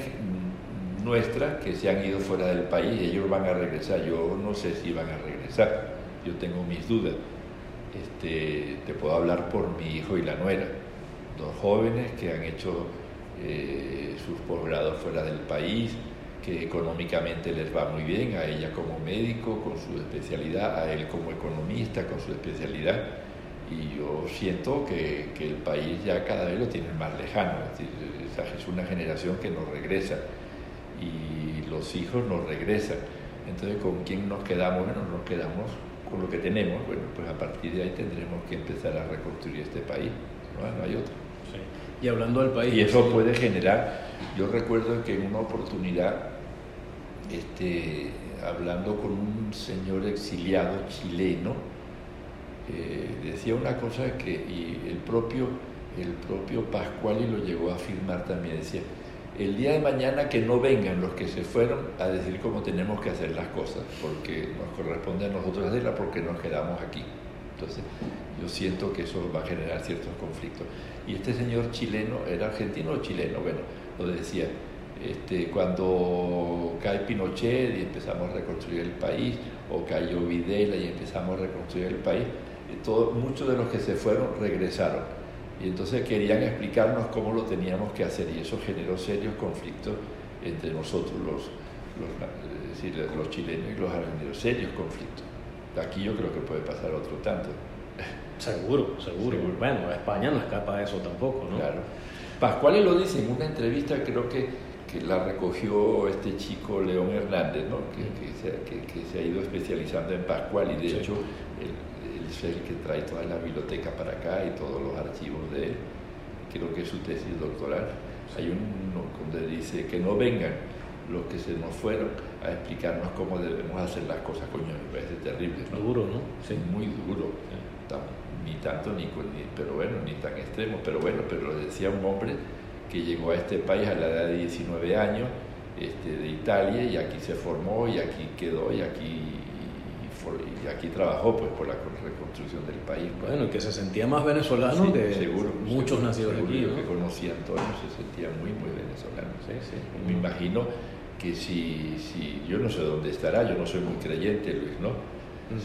nuestras que se han ido fuera del país y ellos van a regresar. Yo no sé si van a regresar, yo tengo mis dudas. Este, te puedo hablar por mi hijo y la nuera, dos jóvenes que han hecho eh, sus posgrados fuera del país, que económicamente les va muy bien, a ella como médico con su especialidad, a él como economista con su especialidad. Y yo siento que, que el país ya cada vez lo tiene más lejano, es, es una generación que nos regresa y los hijos nos regresan. Entonces, ¿con quién nos quedamos? Bueno, nos quedamos con lo que tenemos. Bueno, pues a partir de ahí tendremos que empezar a reconstruir este país. No, hay otro. Y hablando del país. Y eso puede generar. Yo recuerdo que en una oportunidad este, hablando con un señor exiliado chileno, eh, decía una cosa que y el propio, el propio Pascuali lo llegó a afirmar también, decía, el día de mañana que no vengan los que se fueron a decir cómo tenemos que hacer las cosas, porque nos corresponde a nosotros hacerlas porque nos quedamos aquí. Entonces, yo siento que eso va a generar ciertos conflictos. Y este señor chileno, ¿era argentino o chileno? Bueno, lo decía, este, cuando cae Pinochet y empezamos a reconstruir el país, o cayó Videla y empezamos a reconstruir el país, todo, muchos de los que se fueron regresaron. Y entonces querían explicarnos cómo lo teníamos que hacer y eso generó serios conflictos entre nosotros, los, los, los chilenos y los argentinos, serios conflictos. Aquí yo creo que puede pasar otro tanto. Seguro, seguro. Bueno, España no escapa de eso tampoco, ¿no? Claro. Pascual lo dice en una entrevista, creo que que la recogió este chico León Hernández, ¿no? que, que, se, ha ido especializando en Pascual y de hecho es el que trae toda la biblioteca para acá y todos los archivos de él. Creo que es su tesis doctoral. Hay uno donde dice que no vengan los que se nos fueron a explicarnos cómo debemos hacer las cosas. Coño, me parece terrible. ¿no? Duro, ¿no? Sí. Muy duro. ni tanto, ni, ni, pero bueno, ni tan extremo. Pero bueno, pero lo decía un hombre que llegó a este país a la edad de 19 años este, de Italia y aquí se formó y aquí quedó y aquí, y aquí trabajó pues, por la reconstrucción del país. Bueno, que se sentía más venezolano que seguro, muchos nacidos aquí. Yo que conocí a Antonio se sentía muy, muy venezolano. Me imagino que si, si, yo no sé dónde estará, yo no soy muy creyente, Luis, ¿no?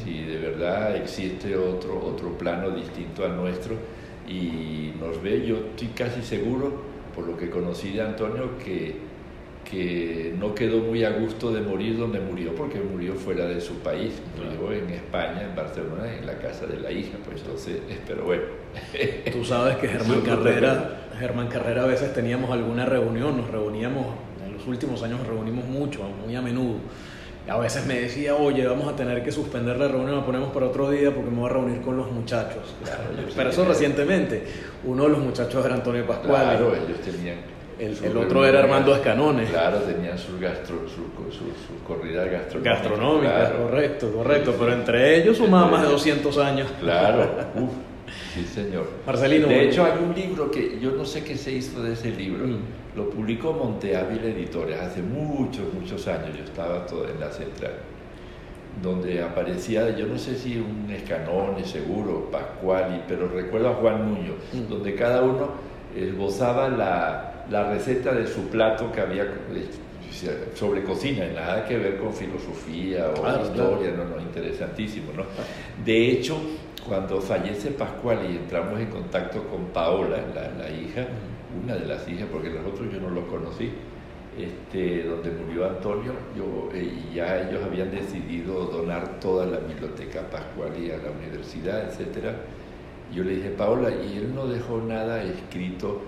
Si de verdad existe otro, otro plano distinto al nuestro y nos ve, yo estoy casi seguro por lo que conocí de Antonio, que, que no quedó muy a gusto de morir donde murió, porque murió fuera de su país, murió en España, en Barcelona, en la casa de la hija, pues entonces, pero bueno. Tú sabes que Germán Carrera, Germán Carrera a veces teníamos alguna reunión, nos reuníamos, en los últimos años nos reunimos mucho, muy a menudo. A veces me decía, oye, vamos a tener que suspender la reunión, la ponemos para otro día porque me voy a reunir con los muchachos. Pero eso recientemente. Uno de los muchachos era Antonio Pascual. Claro, ellos tenían. El, otro era Armando Escanones. Claro, tenían sus gastro, su, su, corridas gastronómicas. Gastronómicas, correcto, correcto. Pero entre ellos sumaba más de 200 años. Claro, Uf, sí señor. Marcelino. De hecho, hay un libro que yo no sé qué se hizo de ese libro. Mm. Lo publicó Monteávila Editores hace muchos, muchos años. Yo estaba todo en la central. donde aparecía, yo no sé si un Escanone, seguro, Pascuali, pero recuerdo a Juan Nuño, Mm. donde cada uno esbozaba la, la receta de su plato que había eh, sobre cocina, nada que ver con filosofía o historia, no, no, interesantísimo, ¿no? De hecho, cuando fallece Pascual y entramos en contacto con Paola, la, la hija, una de las hijas, porque los otros yo no los conocí, este, donde murió Antonio, yo, eh, y ya ellos habían decidido donar toda la biblioteca Pascuali a la universidad, etcétera. Yo le dije, Paola, ¿y él no dejó nada escrito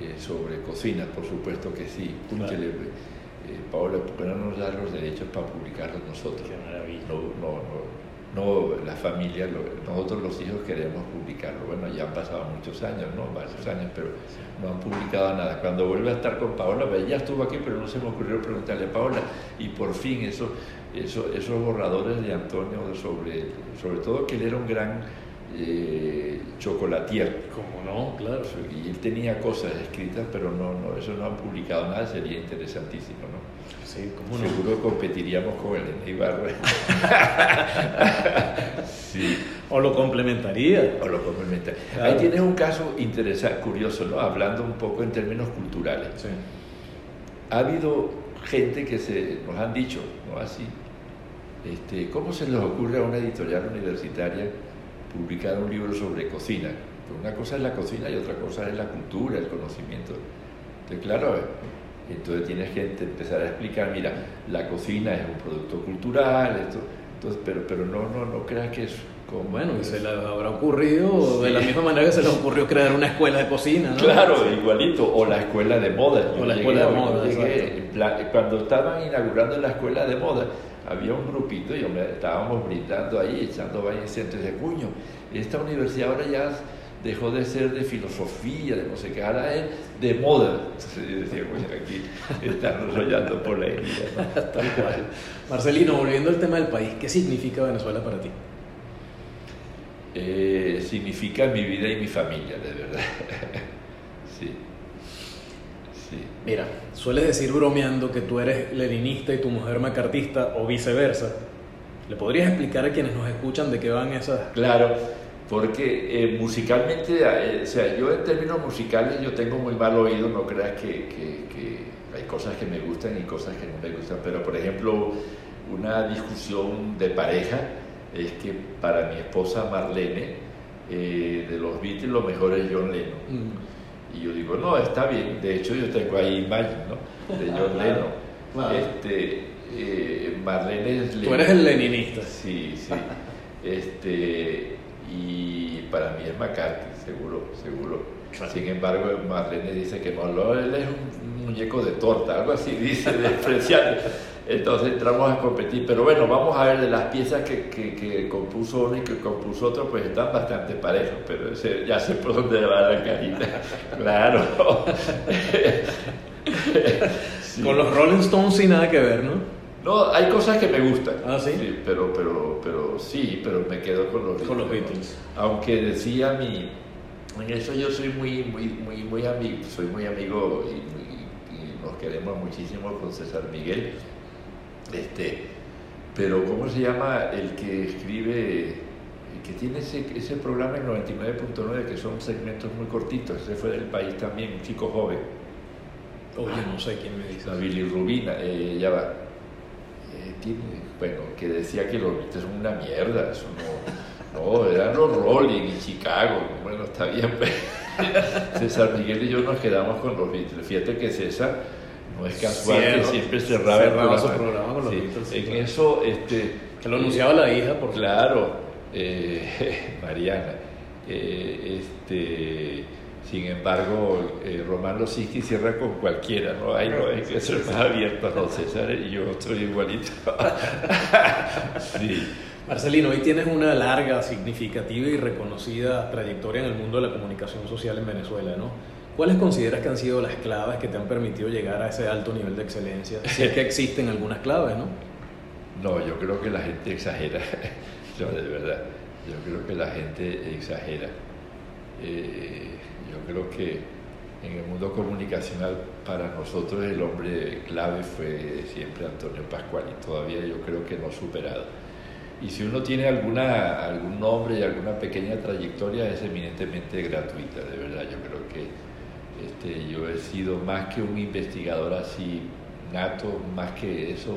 eh, sobre cocina? Por supuesto que sí. Claro. Púchele, eh, Paola, ¿por qué no nos da los derechos para publicarlos nosotros? Qué maravilla. No, no, no, no la familia, lo- nosotros los hijos queremos publicarlo. Bueno, ya han pasado muchos años, ¿no? Varios años, pero no han publicado nada. Cuando vuelve a estar con Paola, pues, ella estuvo aquí, pero no se me ocurrió preguntarle a Paola. Y por fin, eso, eso, esos borradores de Antonio sobre, sobre todo que él era un gran eh, chocolatier. Como no, claro. Y él tenía cosas escritas, pero no, no, eso no han publicado nada, sería interesantísimo, ¿no? Sí, como no. Seguro competiríamos con el Ibarra. sí, O lo complementaría. o lo complementa. Claro. Ahí tienes un caso interesante, curioso, ¿no? Hablando un poco en términos culturales. Sí. Ha habido gente que se nos han dicho, ¿no? Así, este, ¿cómo se les ocurre a una editorial universitaria publicar un libro sobre cocina? Pues una cosa es la cocina y otra cosa es la cultura, el conocimiento. Entonces, claro, entonces tienes que empezar a explicar, mira, la cocina es un producto cultural, esto, entonces, pero, pero no, no, no creas que es como... Bueno, y se le habrá ocurrido de la misma manera que se les ocurrió crear una escuela de cocina, ¿no? Claro, igualito, o la escuela de moda. O la llegué escuela de moda, llegué, cuando estaban inaugurando la escuela de moda, había un grupito y hombre, estábamos brindando ahí, echando centros de cuño. Esta universidad ahora ya dejó de ser de filosofía, de no sé qué, ahora es de moda. Entonces yo decía, bueno, aquí están enrollando por la herida. ¿no? Tal cual. Marcelino, volviendo al tema del país, ¿qué significa Venezuela para ti? Eh, significa mi vida y mi familia, de verdad. sí. Mira, sueles decir bromeando que tú eres leninista y tu mujer macartista o viceversa. ¿Le podrías explicar a quienes nos escuchan de qué van esas... Claro, porque eh, musicalmente, eh, o sea, yo en términos musicales yo tengo muy mal oído, no creas que, que- que hay cosas que me gustan y cosas que no me gustan, pero por ejemplo, una discusión de pareja es que para mi esposa Marlene, eh, de los Beatles lo mejor es John Lennon. Mm, Y yo digo, no, está bien. De hecho, yo tengo ahí imagen, ¿no? De John Claro, Lennon. claro. Este, eh, Marlene es Tú eres el leninista. Sí, sí. Este, y para mí es McCarthy, seguro, seguro. Claro. Sin embargo, Marlene dice que no, él es un muñeco de torta, algo así, dice, despreciable. Entonces entramos a competir. Pero bueno, vamos a ver de las piezas que, que, que compuso uno y que compuso otro, pues están bastante parejos, pero ya sé por dónde va la carita. Claro. Sí. Con los Rolling Stones sin nada que ver, ¿no? No, hay cosas que me gustan. Ah, ¿sí? pero, pero, pero sí, pero me quedo con los Con los ¿no? Beatles. Aunque decía mi, en eso yo soy muy, muy, muy, muy amigo, soy muy amigo y nos queremos muchísimo con César Miguel. Este, pero ¿cómo se llama el que escribe, el que tiene ese, ese programa en 99.9 que son segmentos muy cortitos? Ese fue del país también, un chico joven. Oye, no sé quién me dice. La bilirrubina, eh, ya va. Eh, tiene- bueno, que decía que los Beatles son una mierda, eso no, no, eran los Rolling y Chicago, bueno, está bien, pues. César Miguel y yo nos quedamos con los Beatles. Fíjate que César no es casual que siempre cerraba, el su programa. con los Sí, Beatles, En claro. eso, este. Que lo anunciaba la hija, por Claro, eh, Mariana. eh, este, sin embargo, eh, Román Losiski cierra con cualquiera, ¿no? Hay, no, hay que ser más abierto, ¿no, César? Y yo estoy igualito. sí. Marcelino, hoy tienes una larga, significativa y reconocida trayectoria en el mundo de la comunicación social en Venezuela, ¿no? ¿Cuáles consideras que han sido las claves que te han permitido llegar a ese alto nivel de excelencia? Si es que existen algunas claves, ¿no? No, yo creo que la gente exagera. No, de verdad. Yo creo que la gente exagera. Eh, yo creo que en el mundo comunicacional para nosotros el hombre clave fue siempre Antonio Pascual y todavía yo creo que no superado. Y si uno tiene alguna, algún nombre y alguna pequeña trayectoria, es eminentemente gratuita, de verdad. Yo creo que este, yo he sido más que un investigador así nato, más que eso,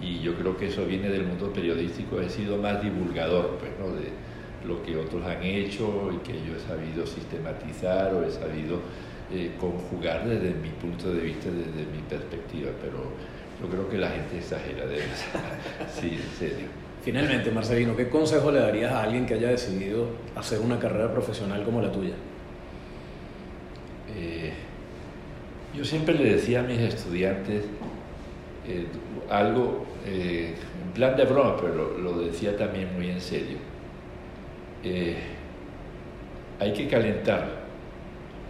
y yo creo que eso viene del mundo periodístico, he sido más divulgador pues, ¿no? de lo que otros han hecho y que yo he sabido sistematizar o he sabido eh, conjugar desde mi punto de vista, desde mi perspectiva, pero yo creo que la gente exagera de eso. sí, en serio. Finalmente, Marcelino, ¿qué consejo le darías a alguien que haya decidido hacer una carrera profesional como la tuya? Eh, yo siempre le decía a mis estudiantes eh, algo eh, en plan de broma, pero lo, decía también muy en serio. hay que calentar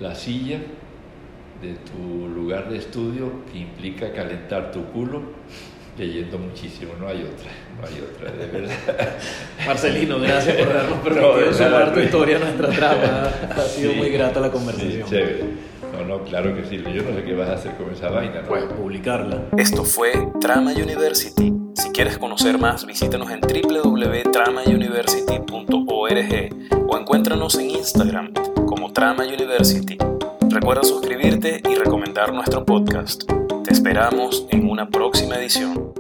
la silla de tu lugar de estudio que implica calentar tu culo leyendo muchísimo, no hay otra, no hay otra, de verdad. Marcelino, gracias por darnos permitido no, sumar tu historia a nuestra trama. Ha sido muy grata la conversación. Sí, No, no, claro que sí. Yo no sé qué vas a hacer con esa vaina. ¿no? Pues publicarla. Esto fue Trama University. Si quieres conocer más, visítanos en www.tramauniversity.org o encuéntranos en Instagram como Trama University. Recuerda suscribirte y recomendar nuestro podcast. Te esperamos en una próxima edición.